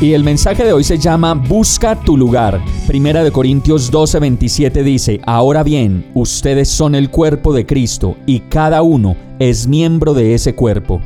Y el mensaje de hoy se llama Busca tu lugar. Primera de Corintios 12:27 dice, Ahora bien, ustedes son el cuerpo de Cristo y cada uno es miembro de ese cuerpo.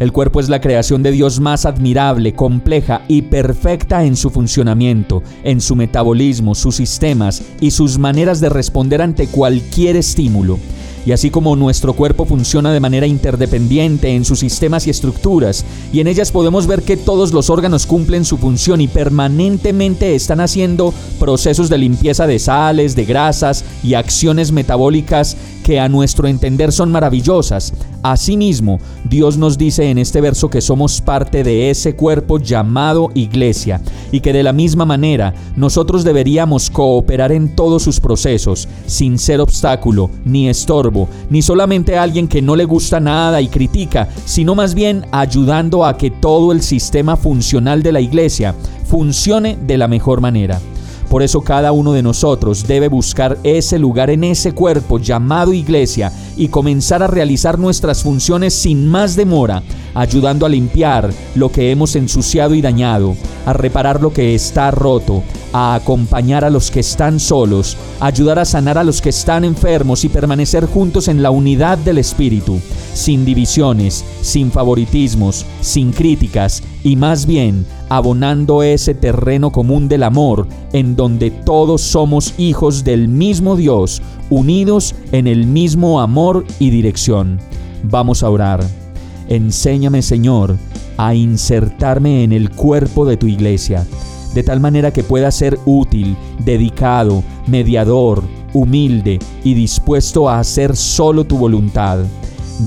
El cuerpo es la creación de Dios más admirable, compleja y perfecta en su funcionamiento, en su metabolismo, sus sistemas y sus maneras de responder ante cualquier estímulo. Y así como nuestro cuerpo funciona de manera interdependiente en sus sistemas y estructuras, y en ellas podemos ver que todos los órganos cumplen su función y permanentemente están haciendo procesos de limpieza de sales, de grasas y acciones metabólicas que a nuestro entender son maravillosas. Asimismo, Dios nos dice en este verso que somos parte de ese cuerpo llamado iglesia y que de la misma manera nosotros deberíamos cooperar en todos sus procesos, sin ser obstáculo, ni estorbo, ni solamente alguien que no le gusta nada y critica, sino más bien ayudando a que todo el sistema funcional de la iglesia funcione de la mejor manera. Por eso cada uno de nosotros debe buscar ese lugar en ese cuerpo llamado iglesia y comenzar a realizar nuestras funciones sin más demora, ayudando a limpiar lo que hemos ensuciado y dañado, a reparar lo que está roto, a acompañar a los que están solos, ayudar a sanar a los que están enfermos y permanecer juntos en la unidad del Espíritu, sin divisiones, sin favoritismos, sin críticas y más bien abonando ese terreno común del amor en donde todos somos hijos del mismo Dios, unidos en el mismo amor y dirección. Vamos a orar. Enséñame, Señor, a insertarme en el cuerpo de tu iglesia, de tal manera que pueda ser útil, dedicado, mediador, humilde y dispuesto a hacer solo tu voluntad.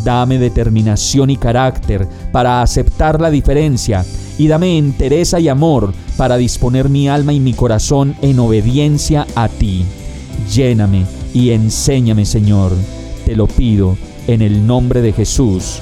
Dame determinación y carácter para aceptar la diferencia y dame entereza y amor para disponer mi alma y mi corazón en obediencia a ti. Lléname y enséñame, Señor. Te lo pido en el nombre de Jesús.